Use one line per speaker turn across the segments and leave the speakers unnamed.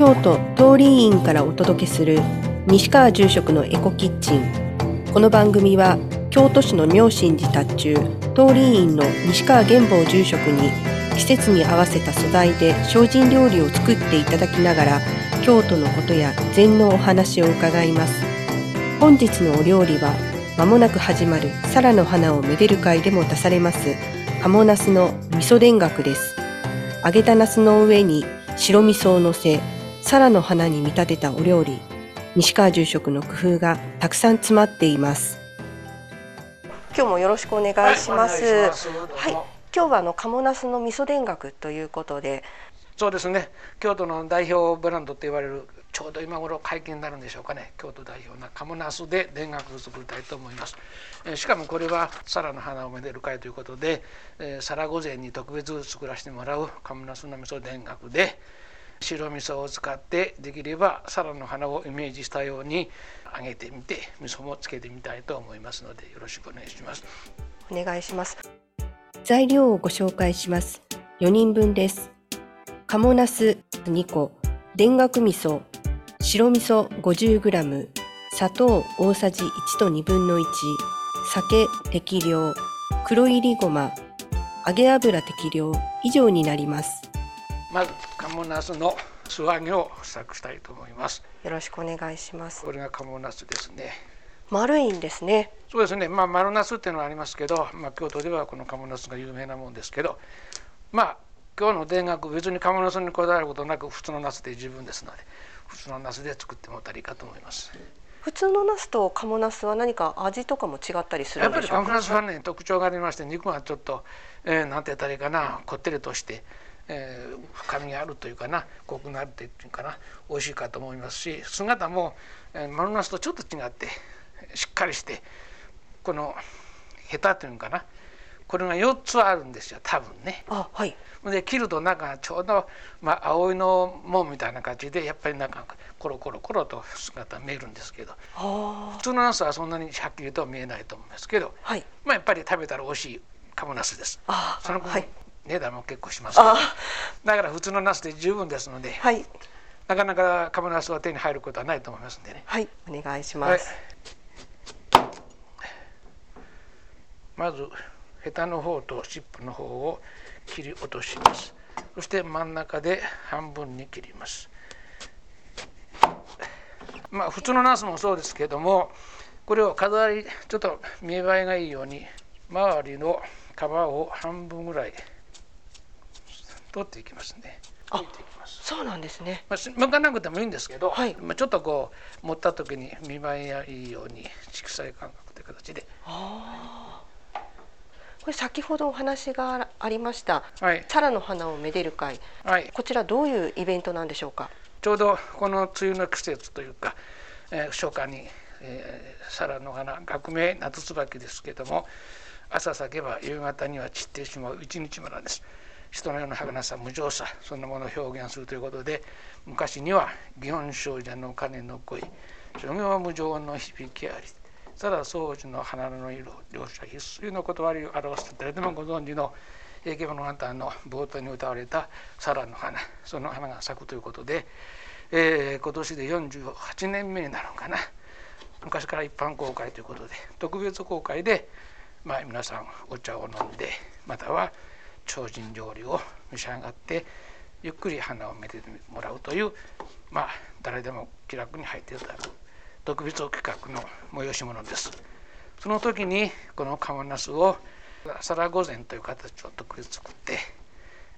京都通り院からお届けする西川住職のエコキッチン。この番組は京都市の妙心寺達中通り院の西川玄坊住職に季節に合わせた素材で精進料理を作っていただきながら京都のことや禅のお話を伺います。本日のお料理はまもなく始まるサラの花をめでる会でも出されます鴨ナスの味噌田楽です。揚げたナスの上に白味噌をのせサラの花に見立てたお料理西川住職の工夫がたくさん詰まっています。今日もよろしくお願いします。はい、今日はあの鴨ナスの味噌田楽ということで。
そうですね。京都の代表ブランドと言われるちょうど今頃解禁になるんでしょうかね。京都代表な鴨ナスで田楽を作りたいと思います、えしかもこれはサラの花をめでる会ということで、えー、サラ御前に特別作らせてもらう鴨ナスの味噌田楽で白味噌を使ってできればサラの花をイメージしたように揚げてみて味噌もつけてみたいと思いますのでよろしくお願いします。
お願いします。材料をご紹介します。4人分です。鴨ナス2個。田楽味噌。白味噌 50g 砂糖大さじ1と1分の1酒適量。黒いりごま。揚げ油適量。以上になります。
まず鴨ナスの素揚げを試作したいと思います。
よろしくお願いします。
これが鴨ナスですね。
丸いんですね。
そうですね。まあ丸ナスっていうのはありますけど、まあ、京都ではこの鴨ナスが有名なもんですけどまあ今日の田楽別に鴨ナスにこだわることなく普通のナスで十分ですので普通のナスで作ってもたらいいかと思います。
普通のナスと鴨ナスは何か味とかも違ったりする
んでしょうか？やっぱり鴨ナスはね特徴がありまして肉がちょっと、えー、なんて言ったらいいかなこってりとして、えー、深みがあるというかなコクがあるというかな美味しいかと思いますし姿も、えー、丸ナスとちょっと違ってしっかりしてこのヘタというかなこれが4つあるんですよ多分ね。
あはい
で切るとなんかちょうど、まあ、葵の門みたいな感じでやっぱりなんかコロコロコロと姿見えるんですけど普通のナスはそんなにはっきりとは見えないと思うんですけど、はい、まあ、やっぱり食べたら美味しいカモナスです。その分、値段も結構しますだから普通のナスで十分ですので、はい、なかなかカモナスは手に入ることはないと思いますんでね。
はい、お願いします。
はい、まずヘタの方と尻尾の方を切り落とします。そして真ん中で半分に切ります。まあ普通のナスもそうですけどもこれを飾りちょっと見栄えがいいように周りの皮を半分ぐらい取っていきますね。
あそうなんですね。
まあ、剥かなくてもいいんですけど、はい、まあ、ちょっとこう持った時に見栄えがいいように色彩感覚という形で。
あこれ先ほどお話がありました、はい、サラの花をめでる会、はい、こちらどういうイベントなんでしょうか？
ちょうどこの梅雨の季節というか、えー、初夏に、えー、サラの花学名夏椿ですけども朝咲けば夕方には散ってしまう一日村です人のような儚さ無情さそんなものを表現するということで昔には祇園精舎の鐘の声諸行無常の響きありただ掃除の花の色両者必須の断りを表す誰でもご存知の平家物語の冒頭に歌われた「皿の花」その花が咲くということで、えー、今年で48年目になるのかな。昔から一般公開ということで特別公開で、まあ、皆さんお茶を飲んでまたは精進料理を召し上がってゆっくり花をめでてもらうというまあ誰でも気楽に入っていただく特別企画の催し物です。その時にこのカモナスを皿御膳という形を特別作って、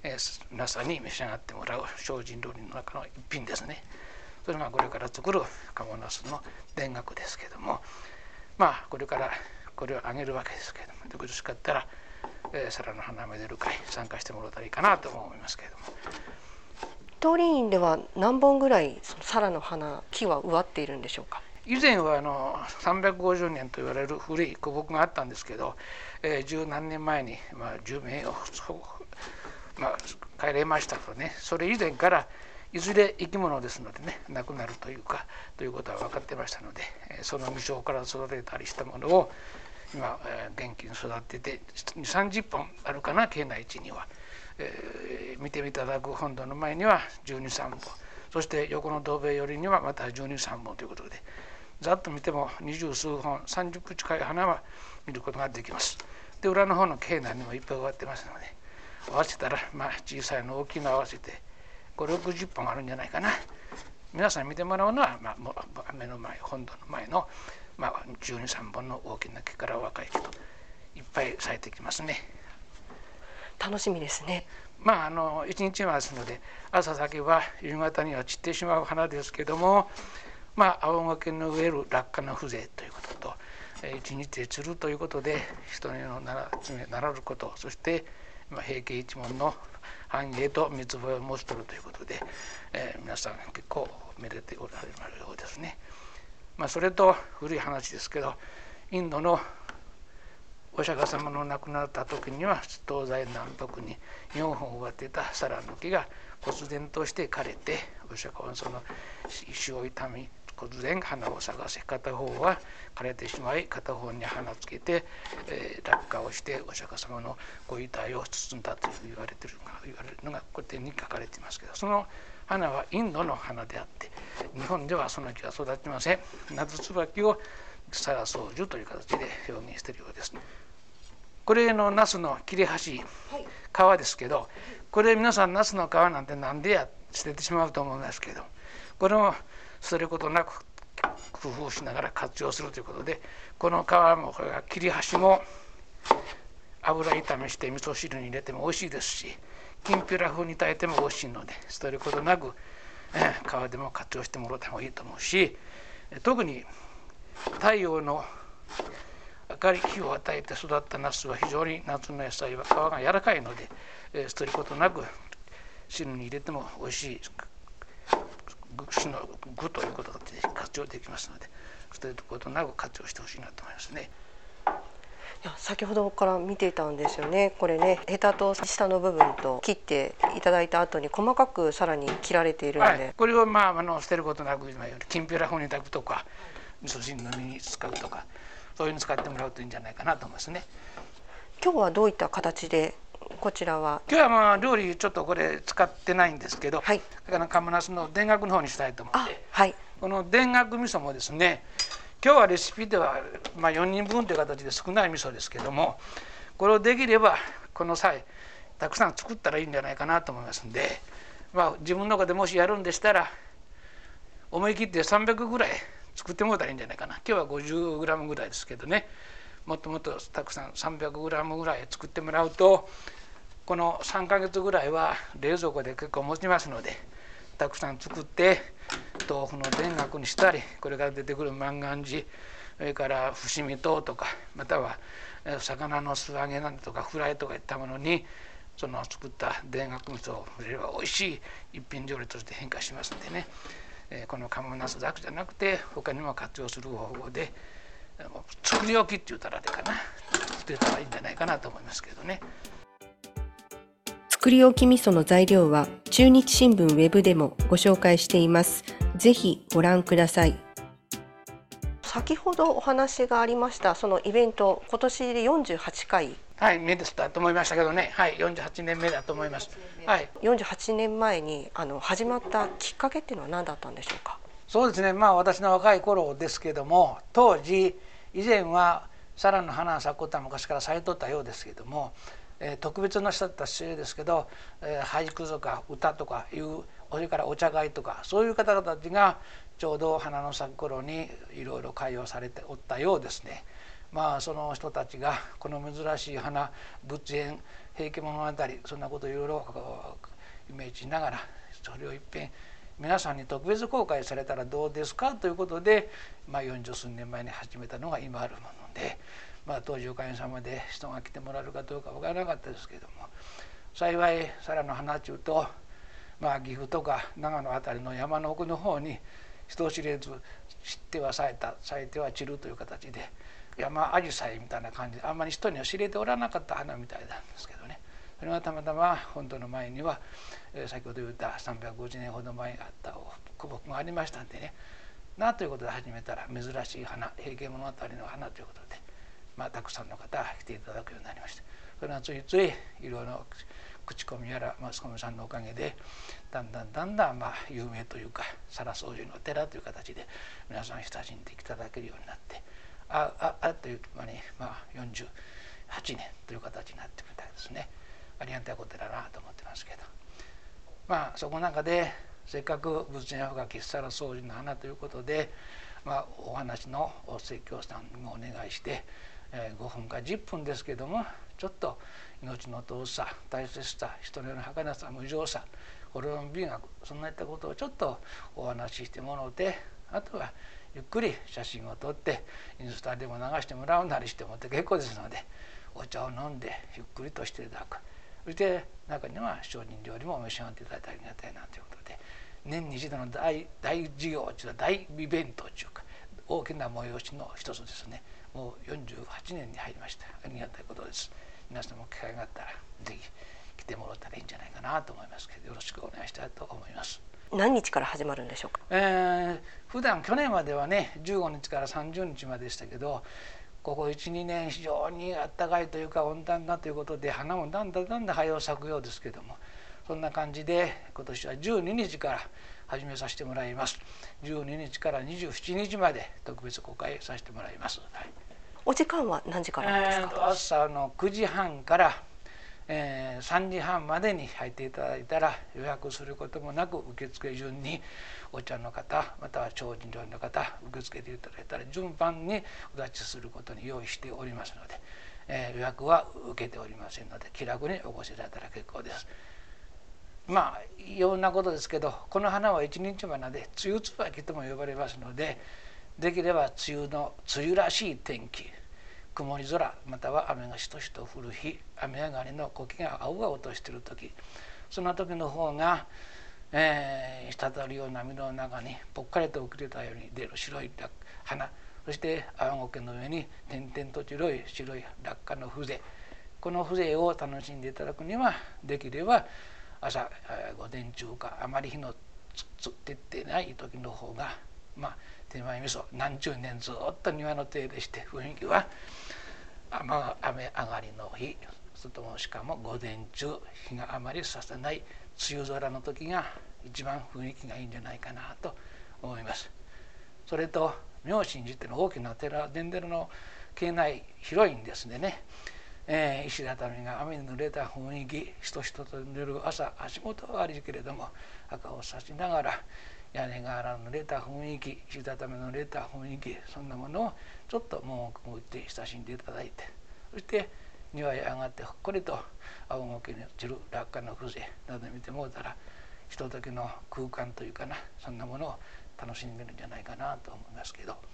えー、皆さんに召し上がってもらう精進料理の中の一品ですね。それがこれから作るカモナスの田楽ですけどもまあこれからこれをあげるわけですけどもよろしかったら、えー、皿の花めでる会参加してもらったらいいかなと思いますけれども。
通り院では何本ぐらいその皿の花木は植わっているんでしょうか？
以前はあの350年と言われる古い古木があったんですけど、えー、十何年前に、まあ、寿命を、まあ、帰れましたとねそれ以前からいずれ生き物ですのでね亡くなるというかということは分かってましたのでその未生から育てたりしたものを今、えー、元気に育ってて3 0本あるかな境内地には、えー、見ていただく本堂の前には1 2 3本そして横の同米寄りにはまた123本ということでざっと見ても二十数本30分近い花は見ることができます。で裏の方の境内にもいっぱい植わってますので合わせたらまあ小さいの大きいの合わせて560本あるんじゃないかな。皆さん見てもらうのは、まあ、目の前本堂の前の、まあ、123本の大きな木から若い木といっぱい咲いてきますね。
楽しみですね。
まああの一日はですので朝咲けば夕方には散ってしまう花ですけどもまあ青苔の植える落下の風情ということと一日で散るということで人の習うことそして平家一門の繁栄と密棒を持ち取るということで、えー、皆さん結構めでておられるようですね。まあ、それと古い話ですけどインドのお釈迦様の亡くなった時には東西南北に4本植わってたサラの木が忽然として枯れてお釈迦はその石を痛み突然花を探せ片方は枯れてしまい片方に花つけて、えー、落下をしてお釈迦様のご遺体を包んだと言われてるのが言われるのが古典に書かれていますけどその花はインドの花であって日本ではその木は育ちません。夏椿をサラソウジュという形で表現しているようです、これのナスの切れ端皮ですけどこれ皆さんナスの皮なんて何でや捨ててしまうと思いますけどこれも捨てることなく工夫しながら活用するということでこの皮もこれが切り端も油炒めして味噌汁に入れても美味しいですしきんぴら風に炊いても美味しいので捨てることなく、皮でも活用してもらった方がいいと思うし特に太陽の明るい日を与えて育ったナスは非常に夏の野菜は皮が柔らかいので、捨てることなく汁に入れても美味しい具の具ということで活用できますので捨てることなく活用してほしいなと思いますね。
いや先ほどから見ていたんですよね。これねヘタと下の部分と切っていただいた後に細かくさらに切られているので、はい、
これをまああの捨てることなく今よりきんぴら風に炊くとか味噌汁のみに使うとかそういうの使ってもらうといいんじゃないかなと思いますね。
今日はどういった形でこちらは？
今日はまあ料理ちょっとこれ使ってないんですけど、はい、だからカムナスの田楽の方にしたいと思って、はい、この田楽味噌もですね今日はレシピでは、まあ、4人分という形で少ない味噌ですけどもこれをできればこの際たくさん作ったらいいんじゃないかなと思いますんで、まあ、自分の中でもしやるんでしたら思い切って300ぐらい作ってもらったらいいんじゃないかな。今日は 50g ぐらいですけどね。もっともっとたくさん 300g ぐらい作ってもらうとこの3ヶ月ぐらいは冷蔵庫で結構持ちますのでたくさん作って豆腐の田楽にしたりこれから出てくる万願寺それから伏見糖とかまたは魚の素揚げなんとかフライとかいったものにその作った田楽味噌を触れれば美味しい一品料理として変化しますんでねえこのカモナスだけじゃなくて他にも活用する方法で作り置きって言ったらあれかな作ったらいいんじゃないかなと思いますけどね。
作り置き味噌の材料は中日新聞ウェブでもご紹介しています。ぜひご覧ください。先ほどお話がありましたそのイベント今年で48回。
はい目ですと思いましたけどね。はい48年目だと思います。はい。
48年前にあの始まったきっかけっていうのは何だったんでしょうか？
そうですね。まあ私の若い頃ですけども当時以前はサラの花が咲くことは昔から咲いとったようですけどもえ、特別な人だったしですけど、え、俳句とか歌とかいうそれからお茶会とかそういう方々たちがちょうど花の咲く頃にいろいろ会話されておったようですね。まあその人たちがこの珍しい花仏縁平家物語そんなこといろいろイメージしながらそれをいっぺん皆さんに特別公開されたらどうですかということで、まあ、40数年前に始めたのが今あるもので。まあ、当時おかげさまで人が来てもらえるかどうか分からなかったですけども幸いさらの花中と、まあ、岐阜とか長野辺りの山の奥の方に人知れず知っては咲いた咲いては散るという形で山アジサイみたいな感じであんまり人には知れておらなかった花みたいなんですけどね。それがたまたま本当の前には、えー、先ほど言った350年ほど前にあった古木がありましたんでね。なということで始めたら珍しい花平家物語の花ということで。まあ、たくさんの方来ていただくようになりました。それはついついいろいろ口コミやらマスコミさんのおかげでだんだんだんだんまあ有名というか皿掃除の寺という形で皆さん親しんでいただけるようになってあああっという間にまあ48年という形になってみたいですね。ありがたいことだなと思ってますけど。まあそこの中でせっかく仏前深き皿掃除の花ということで、まあ、お話の説教さんにもお願いして、え、5分か10分ですけどもちょっと命の遠さ大切さ人のような儚さ無常さ滅びの美学そんなったことをちょっとお話ししてもらうてあとはゆっくり写真を撮ってインスタでも流してもらうなりしてもって結構ですのでお茶を飲んでゆっくりとしていただく。そして中には精進料理もお召し上がっていただいてありがたいなということで年に一度の大大事業という大イベントというか大きな催しの一つですね。もう48年に入りました。ありがたいことです。皆さんも機会があったら是非来てもらったらいいんじゃないかなと思いますけどよろしくお願いしたいと思います。
何日から始まるんでしょうか、
えー、普段去年まではね15日から30日まででしたけどここ12年非常にあったかいというか温暖化ということで花もだんだんだんだん早う咲くようですけどもそんな感じで今年は12日から始めさせてもらいます。12日から27日まで特別公開させてもらいます、はい、
お時間は何時からですか、
えー、朝の9時半からえー、3時半までに入っていただいたら予約することもなく受付順にお茶の方または超人料理の方受け付けていただいたら順番にお立ちすることに用意しておりますので、えー、予約は受けておりませんので気楽にお越しいただいたら結構です。まあいろんなことですけどこの花は一日花で梅雨椿とも呼ばれますのでできれば梅雨の梅雨らしい天気曇り空または雨がしとしと降る日雨上がりの苔が青々としている時そんな時の方が、えー、滴るような水の中にぽっかりと浮き出たように出る白い花そして青苔の上に点々と白い白い落下の風情。この風情を楽しんでいただくにはできれば朝、午前中かあまり日のつってってない時の方がまあ手前味噌何十年ずっと庭の手入れして雰囲気は雨雨上がりの日それともしかも午前中日があまりさせない梅雨空の時が一番雰囲気がいいんじゃないかなと思います。それと妙心寺っていうのは大きな寺伝寺の境内広いんですね。えー、石畳が雨に濡れた雰囲気しとしとと濡る朝足元は悪いけれども赤を差しながら屋根瓦の濡れた雰囲気石畳の濡れた雰囲気そんなものをちょっともうくぐって親しんでいただいてそして庭へ上がってほっこりと青苔に落ちる落下の風情など見てもうたらひとときの空間というかなそんなものを楽しんでるんじゃないかなと思いますけど。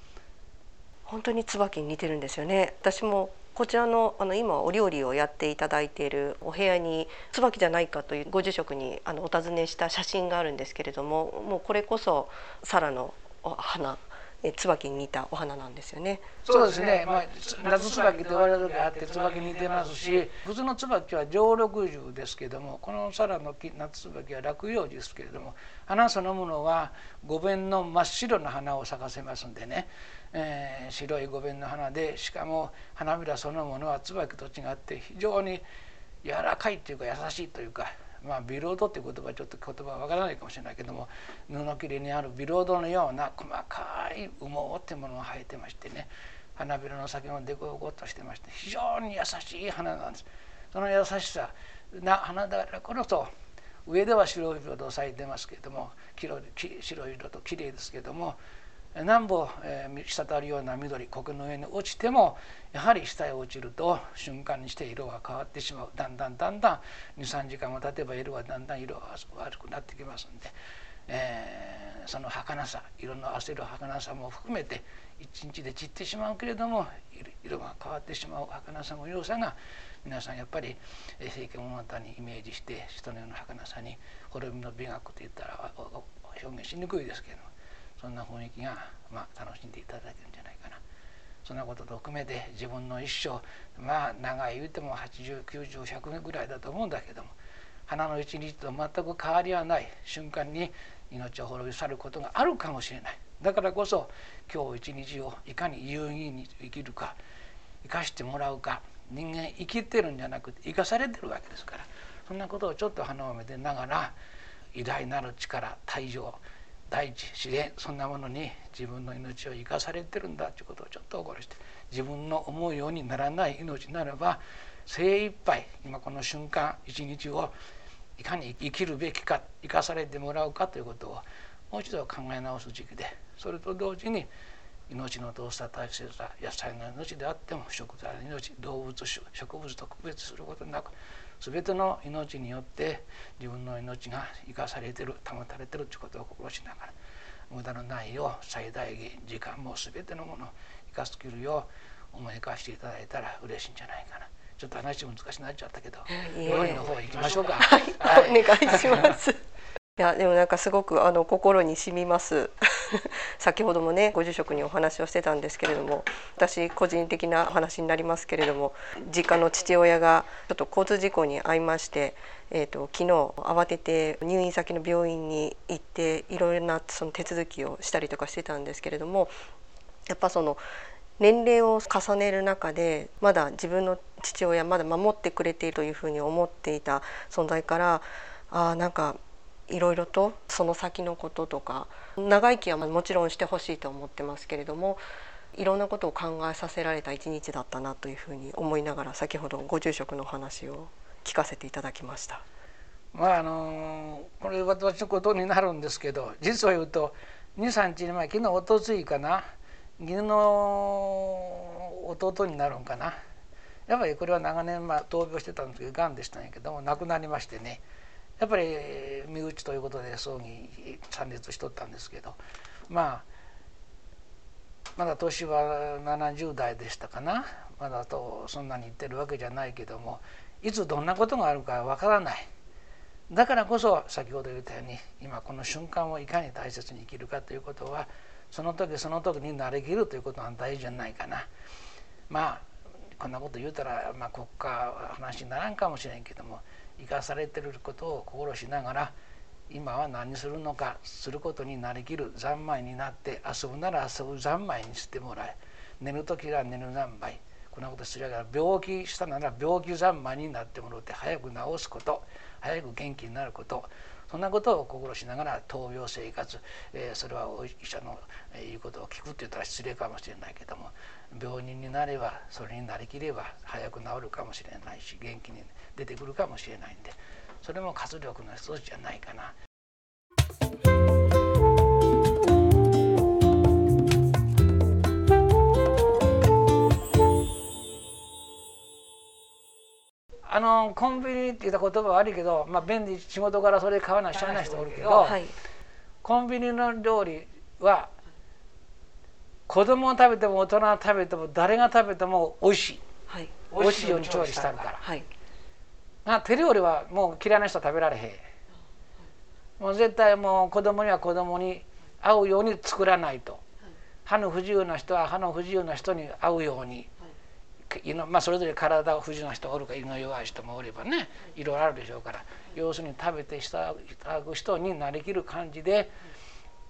本当に椿に似てるんですよね私もこちらのあの今お料理をやっていただいているお部屋に椿じゃないかというご住職にあのお尋ねした写真があるんですけれどももうこれこそサラの花え椿に似たお花なんですよね。
そうですね。まあ夏椿と言われる時あって椿に似てますし、普通の椿は常緑樹ですけれども、このサラの木夏椿は落葉樹ですけれども、花そのものは五弁の真っ白な花を咲かせますんでね、えー、白い五弁の花で、しかも花びらそのものは椿と違って非常に柔らかいというか優しいというか。まあ、ビロードっていう言葉はちょっと言葉はわからないかもしれないけども布切れにあるビロードのような細かい羽毛っていうものが生えてましてね花びらの先もデコボコとしてまして非常に優しい花なんです。その優しさな花だからこそ上では白い色と咲いてますけれども白い色と綺麗ですけれども南部、えー、滴るような緑苔の上に落ちてもやはり下へ落ちると瞬間にして色が変わってしまう。だんだんだんだん23時間も経てば色はだんだん色が悪くなってきますんで、えー、その儚さ色の焦る儚さも含めて一日で散ってしまうけれども色が変わってしまう。儚さも良さが皆さんやっぱり「平家物語」にイメージして人のような儚さに滅びの美学といったら表現しにくいですけれども。そんな雰囲気が、まあ、楽しんでいただけるんじゃないかな。そんなことと含めて自分の一生まあ長い言うても8090100年ぐらいだと思うんだけども花の一日と全く変わりはない瞬間に命を滅び去ることがあるかもしれない。だからこそ今日一日をいかに有意義に生きるか生かしてもらうか人間生きてるんじゃなくて生かされてるわけですからそんなことをちょっと鼻をめでながら偉大なる力大情大地自然そんなものに自分の命を生かされてるんだ。ということをちょっと心して。自分の思うようにならない命ならば精一杯今この瞬間一日をいかに生きるべきか生かされてもらうかということをもう一度考え直す時期でそれと同時に命の遠さ大切さ野菜の命であっても食材の命動物種植物と区別することなく全ての命によって自分の命が生かされてる保たれてるということを心しながら無駄のないよう最大限時間も全てのものを生かすきるよう思い浮かしていただいたら嬉しいんじゃないかな。ちょっと話難しくなっちゃったけど料理の方行きましょうか。
はい、はい、お願いします。いやでもなんかすごくあの心に染みます。先ほどもねご住職にお話をしてたんですけれども私個人的な話になりますけれども実家の父親がちょっと交通事故に遭いまして、えーと、昨日慌てて入院先の病院に行っていろいろなその手続きをしたりとかしてたんですけれどもやっぱその年齢を重ねる中でまだ自分の父親まだ守ってくれているというふうに思っていた存在からあなんかいろいろとその先のこととか長生きはもちろんしてほしいと思ってますけれどもいろんなことを考えさせられた一日だったなというふうに思いながら先ほどご住職の話を聞かせていただきました。
まああのこれ私のことになるんですけど実を言うと23日前昨日おとついかな義の弟になるんかなやっぱりこれは長年まあ闘病してたんですけどがんでしたんやけども亡くなりましてねやっぱり身内ということで葬儀参列しとったんですけどまあまだ年は70代でしたかな。まだとそんなに言ってるわけじゃないけどもいつどんなことがあるかわからない。だからこそ先ほど言ったように今この瞬間をいかに大切に生きるかということはその時その時になりきるということが大事じゃないかな。まあこんなこと言うたら、まあ、国家話にならんかもしれんけども生かされてることを心しながら今は何するのかすることになりきる三昧になって遊ぶなら遊ぶ三昧にしてもらえ。寝る時は寝る三昧。こんなことするから病気したなら病気三昧になってもらって早く治すこと。早く元気になること。そんなことを心しながら闘病生活、えー、それはお医者の言うことを聞くって言ったら失礼かもしれないけども病人になればそれになりきれば早く治るかもしれないし元気に出てくるかもしれないんでそれも活力の一つじゃないかな。あのコンビニって言った言葉は悪いけど、まあ、便利仕事からそれ買わないしゃあない人おるけど、はい、コンビニの料理は子供が食べても大人が食べても誰が食べても美味しい、はい、美味しいように調理してあるから、はい、あ手料理はもう嫌いな人は食べられへん。もう絶対もう子供には子供に合うように作らないと。歯の不自由な人は歯の不自由な人に合うように。まあ、それぞれ体が不自由な人おるか胃の弱い人もおればねいろいろあるでしょうから。要するに食べていただく人になりきる感じで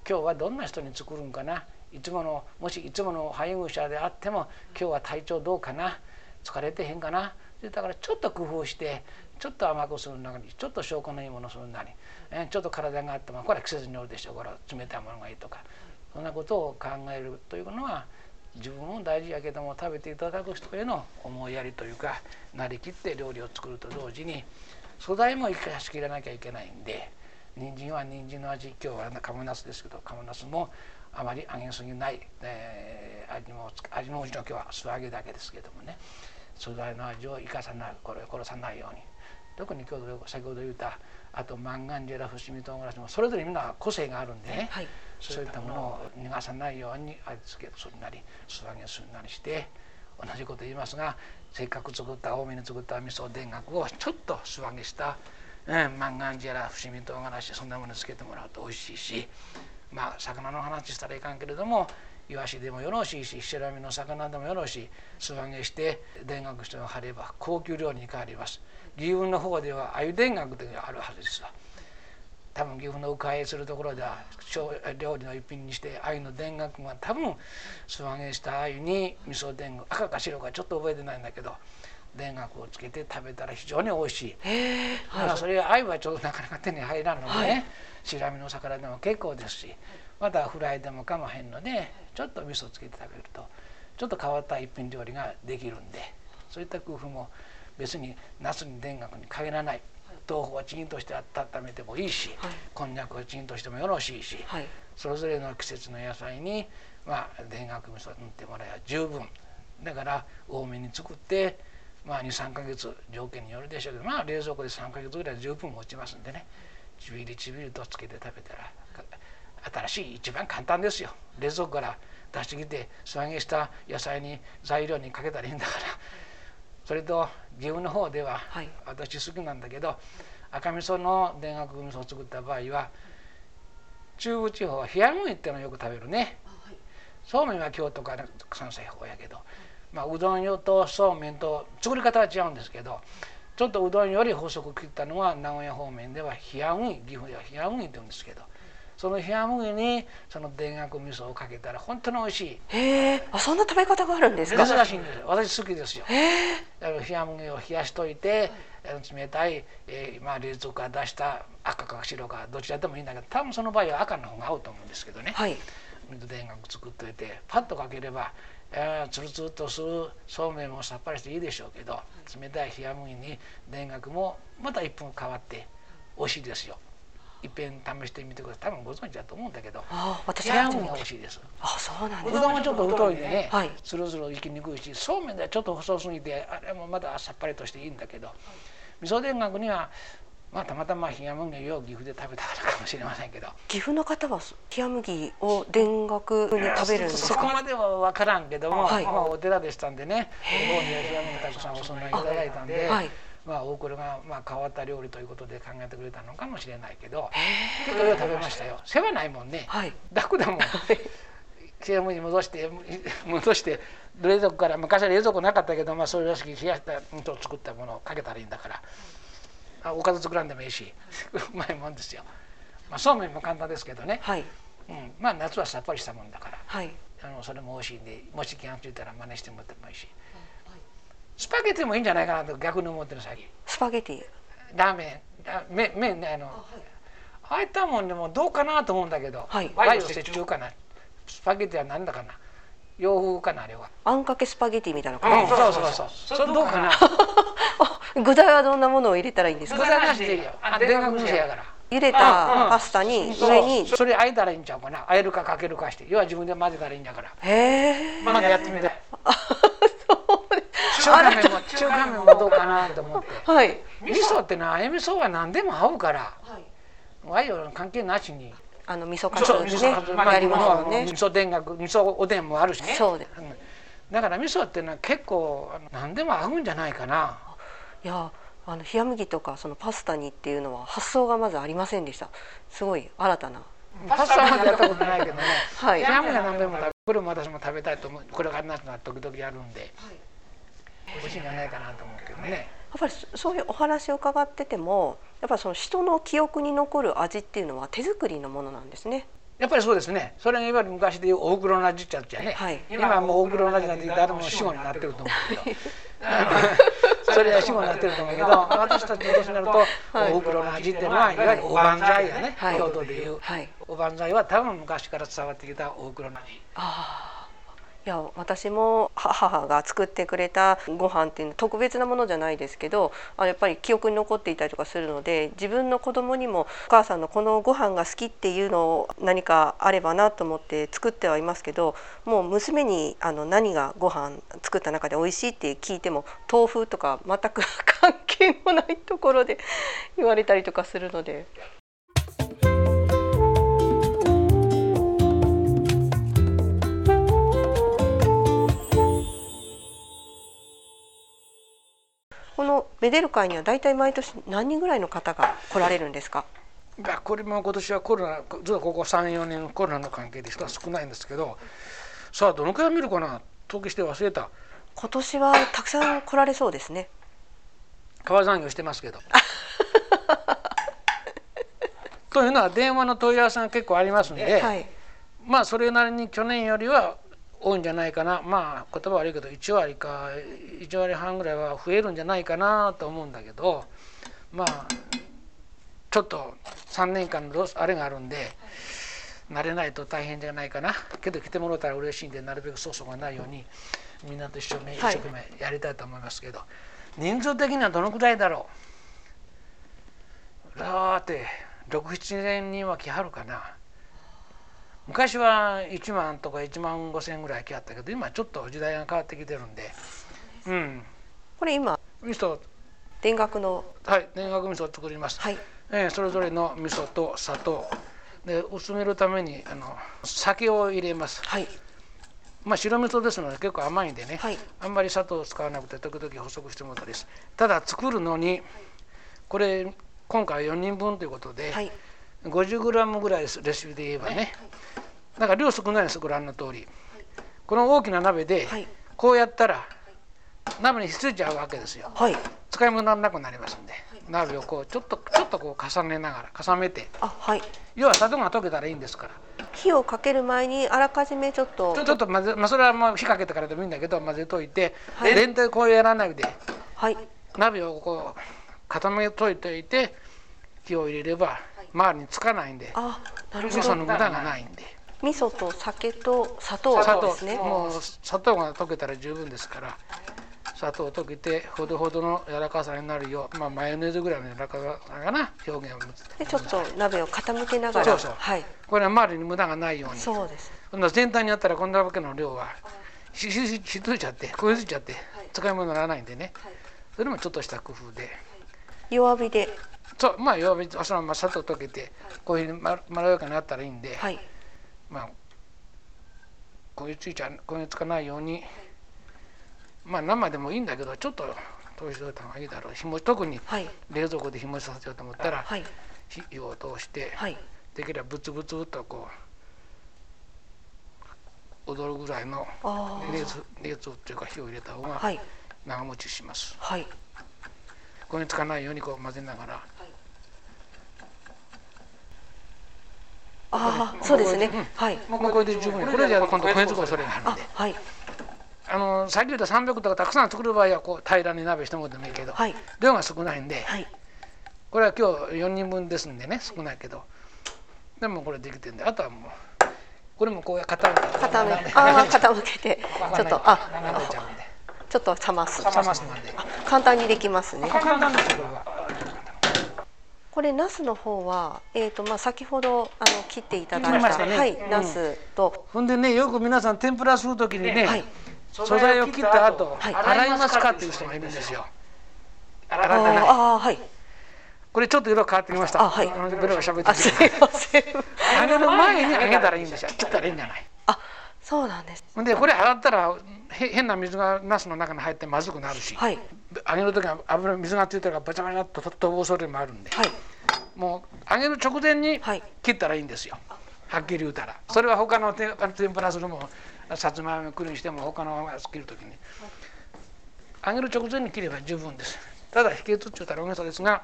今日はどんな人に作るんかな。いつものもしいつもの配偶者であっても今日は体調どうかな。疲れてへんかな。だからちょっと工夫してちょっと甘くする中にちょっと消化のいいものするなり、えちょっと体があってもこれは季節によるでしょうから冷たいものがいいとかそんなことを考えるというのは自分も大事やけども食べていただく人への思いやりというかなりきって料理を作ると同時に素材も生かしきらなきゃいけないんで人参は人参の味今日はカモナスですけどカモナスもあまり揚げすぎない、えー、味も味のうちの今日は素揚げだけですけどもね素材の味を生かさないこれを殺さないように特に今日先ほど言ったあとマンガンジェラ伏見唐辛子もそれぞれみんな個性があるんでね、はい、そういったものを逃がさないように味付けするなり素揚げするなりして同じこと言いますがせっかく作った多めに作った味噌田楽をちょっと素揚げした、うん、マンガンジェラ伏見唐辛子そんなものつけてもらうと美味しいしまあ魚の話したらいかんけれどもイワシでもよろしいし白身の魚でもよろしい。素揚げして田楽して貼れば高級料理に変わります。義運の方では鮎田楽であるはずですわ。多分岐阜の鵜飼いするところでは料理の一品にして鮎の田楽が多分素揚げした鮎に味噌田楽赤か白かちょっと覚えてないんだけど田楽をつけて食べたら非常に美味しい。だからそれ鮎はちょっとなかなか手に入らんのでね、はい、白身の魚でも結構ですしまたフライでもかまへんのでちょっと味噌つけて食べるとちょっと変わった一品料理ができるんでそういった工夫も別に夏に田楽に限らない。豆腐はチンとして温めてもいいし、はい、こんにゃくはチンとしてもよろしいし、はい、それぞれの季節の野菜に、まあ、田楽味噌塗ってもらえば十分。だから多めに作ってまあ、23か月条件によるでしょうけど、まあ、冷蔵庫で3か月ぐらい十分持ちますんでね。ちびりちびりとつけて食べたら新しい一番簡単ですよ。冷蔵庫から出してきて素揚げした野菜に材料にかけたらいいんだから。それと岐阜の方では、はい、私好きなんだけど赤味噌の田楽味噌を作った場合は中部地方は冷や麦っていうのをよく食べるね、はい、そうめんは京都から関西方やけど。まあ、うどん用とそうめんと作り方は違うんですけどちょっとうどんより細く切ったのは名古屋方面では冷や麦岐阜では冷や麦って言うんですけどその冷や麦にその田楽味噌をかけたら本当に美味しい。
へえあそんな食べ方があるんですか？
珍しいんです私好きですよ。冷や麦を冷やしといて冷たい、えーまあ、冷蔵から出した赤か白かどちらでもいいんだけど多分その場合は赤の方が合うと思うんですけどね、はい、水田楽作っといてパッとかければつるつるとするそうめんもさっぱりしていいでしょうけど冷たい冷や麦に田楽もまた一分変わって美味しいですよ。いっぺん試してみてください。多分ご存知だと思うんだけど。冷や麦が美味しいです。
あそうなんで
すうどんはちょっと太いでね、はい、つるつるいきにくいしそうめんではちょっと細すぎてあれもまださっぱりとしていいんだけど味噌田楽にはまあ、たまたま冷や麦を岐阜で食べたからかもしれませんけど。
岐阜の方は冷や麦を田楽に食べるんです
か？そ こまでは分からんけども、はい、まあ、お寺でしたんでね方に冷や麦たくさんお供えいただいたんで。はいまあ、大倉がまあ変わった料理ということで考えてくれたのかもしれないけど結構食べましたよ。世話ないもんね、はい、楽だもん。冷や麦戻して戻して冷蔵庫から昔は冷蔵庫なかったけど、まあ、それらしき冷やしたと作ったものをかけたらいいんだから。あおかず作らんでもいいし うまいもんですよ、まあ、そうめんも簡単ですけどね、はい、うん、まあ夏はさっぱりしたもんだから、はい、あのそれも美味しいんでもし気が付いたら真似してもらってもいいし、はい、スパゲティもいいんじゃないかなと逆に思ってる最近。
スパゲティ？
ラーメン。麺麺ねあの、ああいったもんでもどうかなと思うんだけど、はい、和洋折衷かな。スパゲティは何だかな。洋風かなあれは。
あんかけスパゲティみたいな感じ、うん、
そうそうそう。それどうかな？
具材はどんなものを入れたらいいんですか？
具材なしでいいよ。田楽味噌やから。
茹でたパスタに上に。
それあえたらいいんちゃうかな。あえるかかけるかして。要は自分で混ぜたらいいんだから。
へ
えまだやってみたい 中華麺も中華麺もどうかなと思って、はい、味噌ってのはえ味噌は何でも合うから、はい、和関係なしに
あの味噌カツねやりますもんね
味噌田楽味噌おでんもあるしねそうです、うん、だから味噌っていうのは結構何でも合うんじゃないかな
いやあの冷麦とかそのパスタにっていうのは発想がまずありませんでしたすごい新たな
パスタまでやったことないけどね、はい、冷麦は何でも食べこれも私も食べたいと思うこれから夏は時々やるんで、はい、美味しいんじゃないかなと思うけどね。や
っぱりそういうお話を伺っててもやっぱその人の記憶に残る味っていうのは手作りのものなんですね。
やっぱりそうですね。それがいわゆる昔でいう大黒の味っちゃっちゃね、はい、今はもう大黒の味なんて誰も死後になってると思うけど。それは死後になってると思うけど私たちの年になると、大黒の味っていうのはいわゆるおばんざいやね、はい、京都でいう、はい、おばんざいは多分昔から伝わってきた大黒の味。あ
いや私も母が作ってくれたご飯っていうのは特別なものじゃないですけどあやっぱり記憶に残っていたりとかするので自分の子供にもお母さんのこのご飯が好きっていうのを何かあればなと思って作ってはいますけどもう娘にあの何がご飯作った中で美味しいって聞いても豆腐とか全く関係のないところで言われたりとかするので。このベデル会には大体毎年何人ぐらいの方が来られるんですか？
これも今年はコロナずっとここ34年コロナの関係で人は少ないんですけどさあどのくらい見るかな？統計して忘れた。
今年はたくさん来られそうですね。
川残業してますけど。というのは電話の問い合わせが結構ありますんで、
はい。
まあそれなりに去年よりは多いんじゃないかな。まあ言葉悪いけど1割か1割半ぐらいは増えるんじゃないかなと思うんだけどまあちょっと3年間のあれがあるんで慣れないと大変じゃないかな。けど来てもらったら嬉しいんでなるべく粗相がないようにみんなと一緒に一
はい。
生懸命やりたいと思いますけど、人数的にはどのくらいだろう？だって67人は来はるかな昔は1万とか1万5千ぐらい来はったけど今ちょっと時代が変わってきてるんで。うん。
これ今
味噌。
田楽の
はい田楽味噌を作ります、
はい。
えーそれぞれの味噌と砂糖。で薄めるためにあの酒を入れます。
はい。
まあ白味噌ですので結構甘いんでね、
はい。
あんまり砂糖を使わなくて時々細くしてもらったですただ作るのにこれ今回4人分ということで、
はい
50g ぐらいですレシピで言えばね。だから量少ないですご覧の通り。この大きな鍋で
はい。
こうやったら鍋にひっついちゃうわけですよ。
はい。
使い物にならなくなりますんで。鍋をこうちょっとちょっとこう重ねながら重ねて。
あはい。
要は砂糖が溶けたらいいんですから。
火をかける前にあらかじめちょっと。
ちょっと混ぜ、まあ、それはまあ火かけてからでもいいんだけど混ぜといて、
はい。
全体こうやらないで。
はい。
鍋をこう固めといておいて火を入れれば周りにつかないんで。
あなる
味
ほど。
噌の無駄がないんで。
味噌と酒と砂糖ですね。
もう砂糖が溶けたら十分ですから。砂糖を溶けてほどほどの柔らかさになるよう、まあ、マヨネーズぐらいの柔らかさかな表現を
でちょっと鍋を傾けながら。はい。
これは周りに無駄がないように。
そうです。
全体にやったらこんだけの量はししししついちゃって焦げついちゃって使い物にならないんでね。それもちょっとした工夫で。
弱火で
そうまあ弱火そのまま砂糖溶けてこういうふうにままろやかになったらいいんで、
はい。
まあ焦げついちゃ焦げつかないようにまあ生でもいいんだけどちょっと通しておいた方がいいだろう。日も特に
はい。
冷蔵庫で日持ちさせようと思ったら
はい。
火を通して
はい。
できればブツブツとこう踊るぐらいの
あ
熱熱っていうか火を入れた方が長持ちします。
はい。
焦げつかないようにこう混ぜながら
ああそうですね。
うん。
はい。
もうこれで十分。これじゃ今度焦げつく恐れがあるん
あ
で。
はい。
あのさっき言った300とかたくさん作る場合はこう平らに鍋してもらってもいいけど、
はい。
量が少ないんで。
はい。
これは今日4人分ですんでね少ないけど。でもこれできてるんで。あとはもうこれもこう傾けて
傾めああ傾けて。ちょっとあ
ちゃうんで。
ちょっと冷ます。
冷ますなんで。
簡単にできますね。
簡単ですよこれは
これナスの方はえっ、とまあ先ほどあの切っていただい
たたね。
はい
うん。
ナスと。
ほんでねよく皆さん天ぷらする時にね、
はい。
素材を切った後、
はい。
洗いますか？っていう人がいるんですよ。
あ
洗ってない
ーあーはい。
これちょっと色変わってきました。
あはい。
のベロが喋って
あすいません。
揚げる前に揚げたらいいんですよ。切ったらいいんじゃない。
あそうなんです。
ほんでこれ洗ったらへ変な水がナスの中に入ってまずくなるし、
はい。
揚げる時は油水がついてるからバチャバチャっと飛ぶ恐れもあるんで。
はい。
もう揚げる直前に
はい。
切ったらいいんですよ。はっきり言うたら。それは他の天天ぷらするもさつまいもくるにしても他の切る時に。揚げる直前に切れば十分です。ただ秘訣って言ったら大げさですが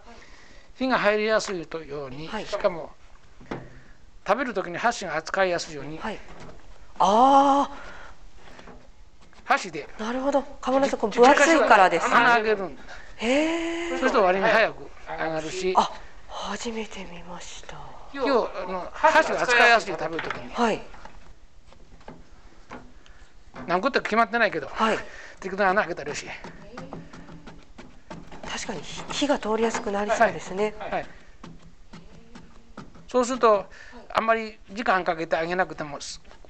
火が入りやすいというように、
はい。
しかも食べる時に箸が扱いやすいように
はい。あ
箸で。
あなるほど。鴨梨さんこれ分厚いからです
穴揚げるん
へえ
そうすると割に早く揚がるし
あ初めて見ました
火をあの箸が扱いやすい食べる時に
はい
何個って決まってないけど
はい
適当に穴開けたらよし
確かに火が通りやすくなりそうですね
はい、そうするとあんまり時間かけて揚げなくても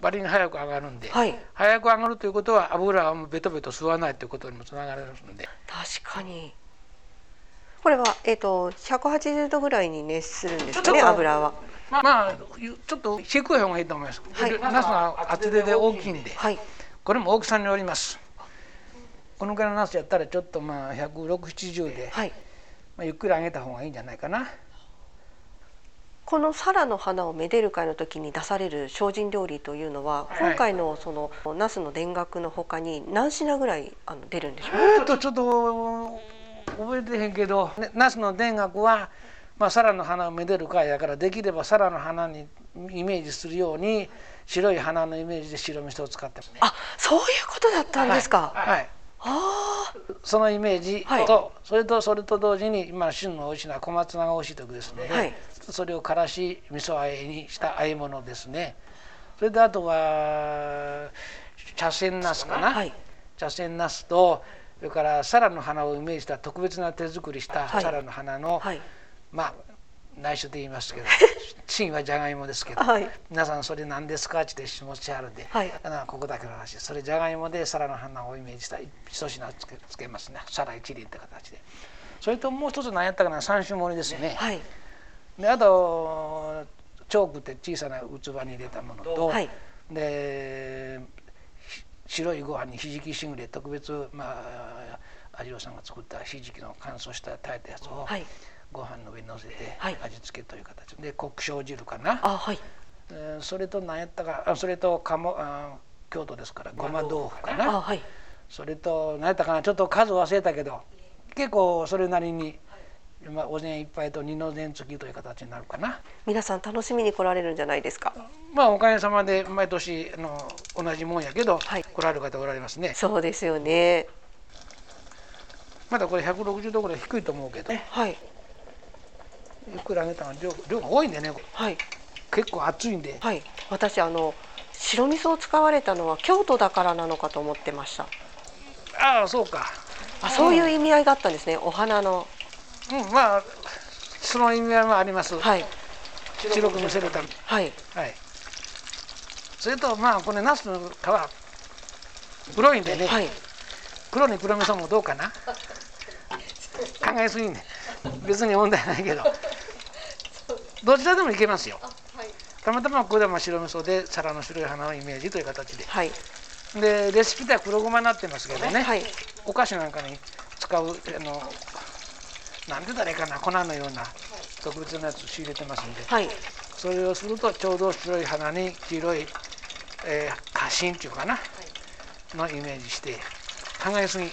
割に早く揚がるんで、
はい。
早く揚がるということは油はベトベト吸わないということにもつながりますので
確かに。これはえっ、と180度ぐらいに熱するんです
ちょっと
ね油は。
まあ、まあ、ちょっと低い方がいいと思います、
はい。
でナスが厚手で大きいんで
はい。
これも大きさによります。このくらいのナスやったらちょっとまあ16070で、
はい。
まあ、ゆっくり揚げた方がいいんじゃないかな
このサラの花をめでる会の時に出される精進料理というのは、
はい。
今回のそのナスの田楽の他に何品ぐらいあの出るんでしょう？
えー、とちょっと覚えてへんけど、ね、ナスの田楽はまあ、サラの花をめでる会やからできればサラの花にイメージするように白い花のイメージで白味噌を使ってます。ね。
あそういうことだったんですか？
はい、はい。
あ
そのイメージと、
はい。
それとそれと同時に今旬の美味しいのは小松菜が美味しい時ですので、
はい
それをからし味噌あえにした和え物ですね。それであとは茶筅ナスかな、
はい。
茶筅ナスとそれからサラの花をイメージした特別な手作りした
はい。
サラの花の、
はい。
まあ内緒で言いますけど芯はじゃがいもですけど、
はい。
皆さんそれ何ですかって質問してあるんで、
はい。
ここだけの話。それじゃがいもでサラの花をイメージした一品つけつけますね。サラ一輪って形で。それともう一つ何やったかな。三種盛りですね、
はい
であとチョークって小さな器に入れたものと、
はい。
でひ白いご飯にひじきしぐれ特別まあ有吉さんが作ったひじきの乾燥した炊いたやつを
はい。
ご飯の上に乗せて
はい。
味付けという形。で黒椒汁かな、
あはい。
えーそれと何やったかあそれとかもあ京都ですからごま豆腐か
あ
な
はい。
それと何やったかな。ちょっと数忘れたけど結構それなりに、まあ、お膳一杯と二の膳付きという形になるかな。
皆さん楽しみに来られるんじゃないですか？
まあおかげさまで毎年あの同じもんやけど、
はい
来られる方おられますね。
そうですよね。
まだこれ160度ぐらい低いと思うけど、ゆ
はい
っくり揚げたの量量が多いんでね、
はい
結構熱いんで。
はい。私あの白味噌を使われたのは京都だからなのかと思ってました。
ああそうか。
あそういう意味合いがあったんですね。お花の
うんまあその意味合いもあります。
はい
白く見せるため。
はい
はい。それとまあこれナスの皮黒いんでね、
はい
黒に黒味噌もどうかな。考えすぎんね。別に問題ないけど。どちらでもいけますよ。たまたまここでも白味噌で皿の白い花のイメージという形で。
はい
でレシピでは黒ごまになってますけどね、
はい
お菓子なんかに使うあのなんて言ったらいいかな粉のような特別なやつ仕入れてますんで、
はい。
それをするとちょうど白い花に黄色い、えー、花芯っていうかな、のイメージして考えすぎ、え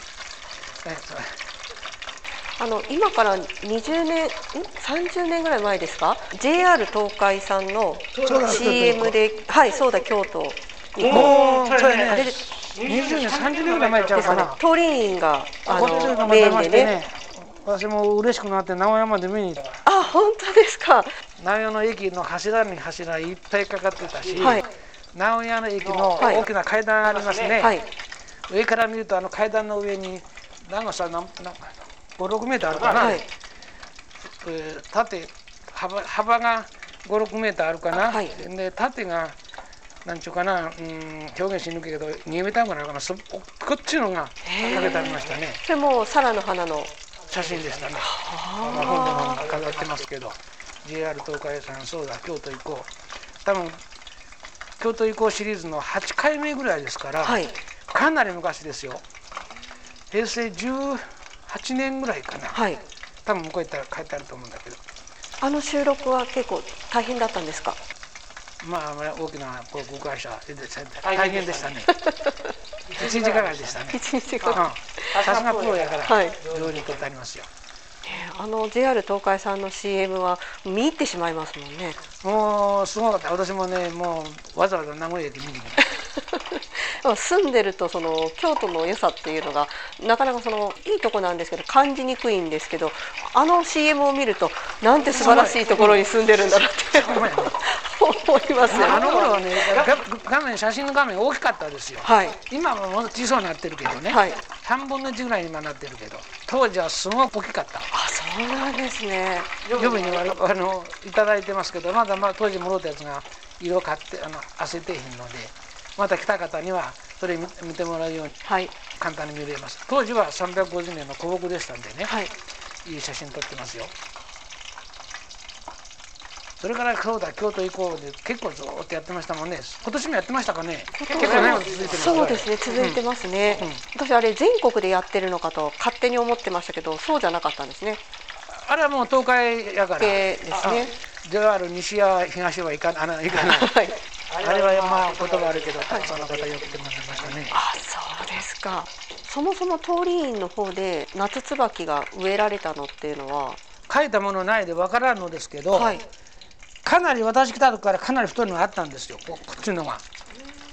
あの今から20年ん？30年ぐらい前ですか？JR 東海さんの
そうだ
CM ではいそうだ京都に。
おおそうやね。
あれで
20年30年ぐらい前ちゃう
ですか
な。
トリーンがあ
の
メインでね
私も嬉しくなって名古屋まで見に行った。
あ本当ですか。
名古屋の駅の柱に柱いっぱいかかってたし、
はい。
名古屋の駅の
はい。
大きな階段ありますね、
はい。
上から見るとあの階段の上に長さ何何56メートルあるかな、
はい。
えー縦幅幅が56メートルあるかな、
はい。
で縦がなんちゅうかな、うん、表現しにくいけど2メートルぐらいかな。そこっちのがかけてありましたね。
それもサラの花の
写真でしたね、まあ、本でも飾ってますけど JR 東海さんそうだ京都行こう。多分京都行こうシリーズの8回目ぐらいですから、
はい。
かなり昔ですよ。平成18年ぐらいかな。
はい。
多分向こう行ったら書いてあると思うんだけど。
あの収録は結構大変だったんですか？
まあまあ大きな航空会社で大変でしたね。一日がかりでしたね。
一日
うん
が
さすがプロやから。
はい。
上手に撮ってありますよ。
あの JR 東海さんの CM は見入ってしまいますもんね。
もうすごかった。私もねもうわざわざ名古屋駅見に行きました
住んでるとその京都の良さっていうのがなかなかそのいいとこなんですけど感じにくいんですけどあの CM を見るとなんて素晴らしいところに住んでるんだろうって 思いますよ。
あの頃はねが画面写真の画面大きかったですよ。
はい。
今はもう小さくなってるけどね、
はい。
3分の1ぐらいに今なってるけど当時はすごく大きかった。
あそうなんですね。
予備にわあのいただいてますけどまだまあ当時もろったやつが色買ってあの焦ってへんのでまた来た方にはそれ見見てもらうように
はい。
簡単に見れます。当時は350年の古木でしたんでね、
はい。
いい写真撮ってますよ。それからそうだ京都行こうで結構ずーっとやってましたもんね。今年もやってましたかね？結構長いこと続いてます
そうですね続いてますね、
うん。うん。
私あれ全国でやってるのかと勝手に思ってましたけどそうじゃなかったんですね。
あれはもう東海やから。
系ですね。
JR 西や東は行かあの行かない。
はい
あれはまあ言葉あるけどたくさんの方よく来てもらいましたね
あそうですか。そもそも通り院の方で夏椿が植えられたのっていうのは
書いたものないでわからんのですけど、
はい。
かなり私来た時からかなり太いのがあったんですよ。ここっちのが。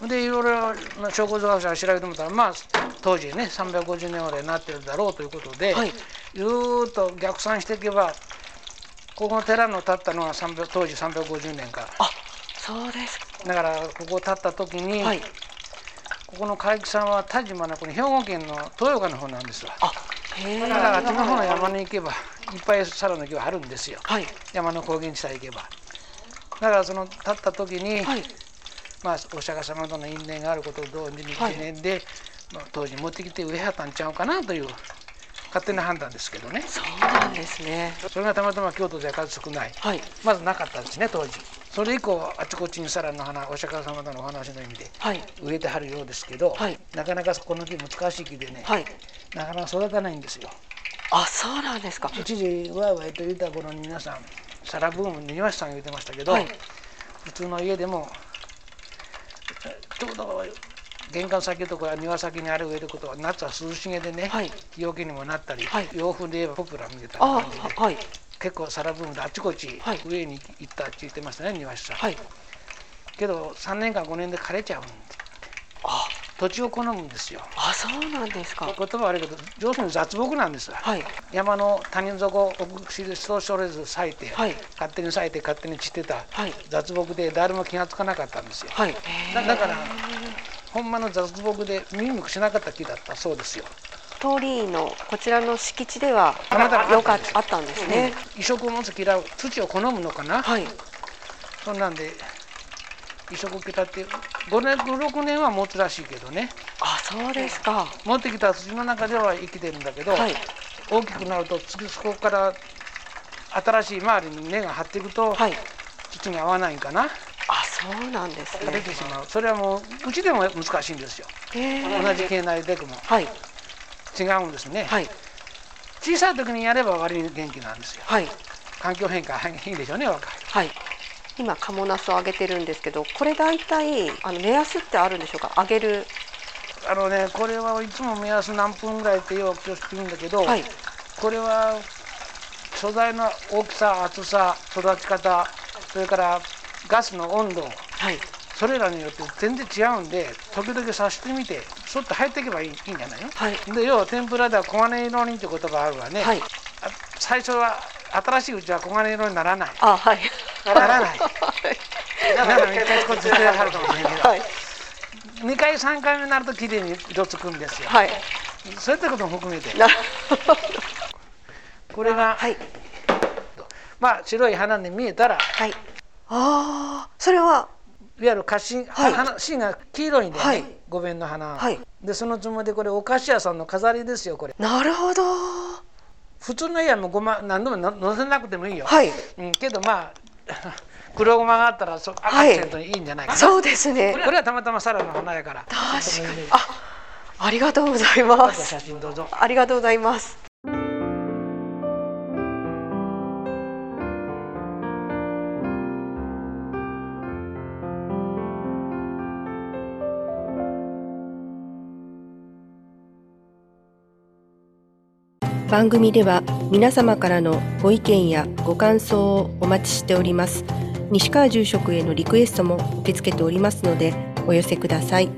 でいろいろな証拠学者が調べてみたらまあ当時ね350年ぐらいになってるだろうということで、
はい。
っと逆算していけばここの寺の建ったのは300当時350年か。ら
あそうです
だからここ建った時に、
はい。
ここの海木さんは田島のこの兵庫県の豊岡の方なんですわ。
あへえ。
だからあっちの方の山に行けばいっぱいサラの木はあるんですよ。
はい。
山の高原地帯行けば。だからその建った時に、
はい。
まあお釈迦様との因縁があることを同時に記念で、まあ、当時持ってきて植えはったんちゃうかなという勝手な判断ですけどね。
そうなんですね。
それがたまたま京都では数少ない。
はい。
まずなかったですね当時それ以降あちこちにサラの花お釈迦様とのお話の意味で
はい。
植えてはるようですけど、
はい。
なかなかこの木難しい木でね、
はい。
なかなか育たないんですよ。
あそうなんですか。
一時ワイワイと言った頃に皆さんサラブーム庭師さんが言ってましたけど、
はい。
普通の家でもちょうど玄関先とか庭先にある植えることは夏は涼しげでね、
はい。
日よけにもなったり、
はい。
洋風で言えばポプラみたいな
あ
感じで
はい
結構サラブームであちこち
はい。
上に行ったって言ってましたね庭師さん、
はい。
けど3年間5年で枯れちゃうん
あ。
土地を好むんですよ。
あそうなんですか。
言葉悪いけど要するに雑木なんです。わ
はい。
山の谷底奥尻人それぞれ咲いて、
はい。
勝手に咲いて勝手に散ってた
はい。
雑木で誰も気がつかなかったんですよ、
はい
だだからほんまの雑木で見向きしなかった木だったそうですよ
通りのこちらの敷地では
たまたま
よかったあったんですね、
移植を持つ嫌う土を好むのかな、
はい。
そんなんで移植嫌って5年6年は持つらしいけどね。
あそうですか。
持ってきた土の中では生きてるんだけど、
はい。
大きくなると次そこから新しい周りに根が張っていくと、
はい。
土に合わないんかな。
あそうなんです
出
ね
てしまう。それはもううちでも難しいんですよ。同じ系内でも。
はい
違うんですね、
はい。
小さい時にやれば割に元気なんですよ。
はい。
環境変化いいでしょうね若い。
はい。今カモナスをあげてるんですけどこれ大体あの目安ってあるんでしょうか？あげる。
あのねこれはいつも目安何分ぐらいってよく気をつけるんだけど、
はい。
これは素材の大きさ厚さ育ち方それからガスの温度
はい
それらによって全然違うんで時々刺してみてそっと入っていけばいいいいんじゃないの？
はい。
で要は天ぷらでは黄金色にって言葉あるわね、
はい。
あ最初は新しいうちは黄金色にならない。
あはい。
ならな い。だから一回こっちではるかもしれないけど、
はい。
2回3回目になるときれいに色つくんですよ、
はい。
そういったことも含めて。これが、
はい。
まあ白い花に見えたら。
はい。ああそれはい
わゆる花芯、
はい。
花芯が黄色いんでね、
はい。
五弁の花。は、
はい。
でそのつもりでこれお菓子屋さんの飾りですよこれ。
なるほど。
普通の家はもうごま何度もののせなくてもいいよ、
はい。
うん、けどまあ 黒ごまがあったらそアクセントにいいんじゃないかな、
そうですね。
これはたまたまサラの花やから。
確かに。あありがとうございます。
写真どうぞ。
ありがとうございます番組では皆様からのご意見やご感想をお待ちしております。西川住職へのリクエストも受け付けておりますのでお寄せください。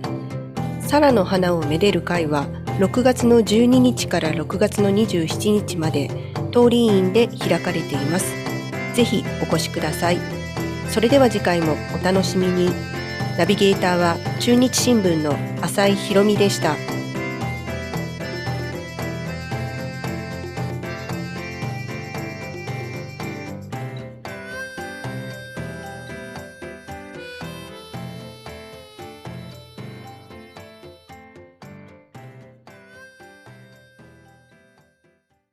サラの花をめでる会は6月の12日から6月の27日まで通り院で開かれています。ぜひお越しください。それでは次回もお楽しみに。ナビゲーターは中日新聞の浅井博美でした。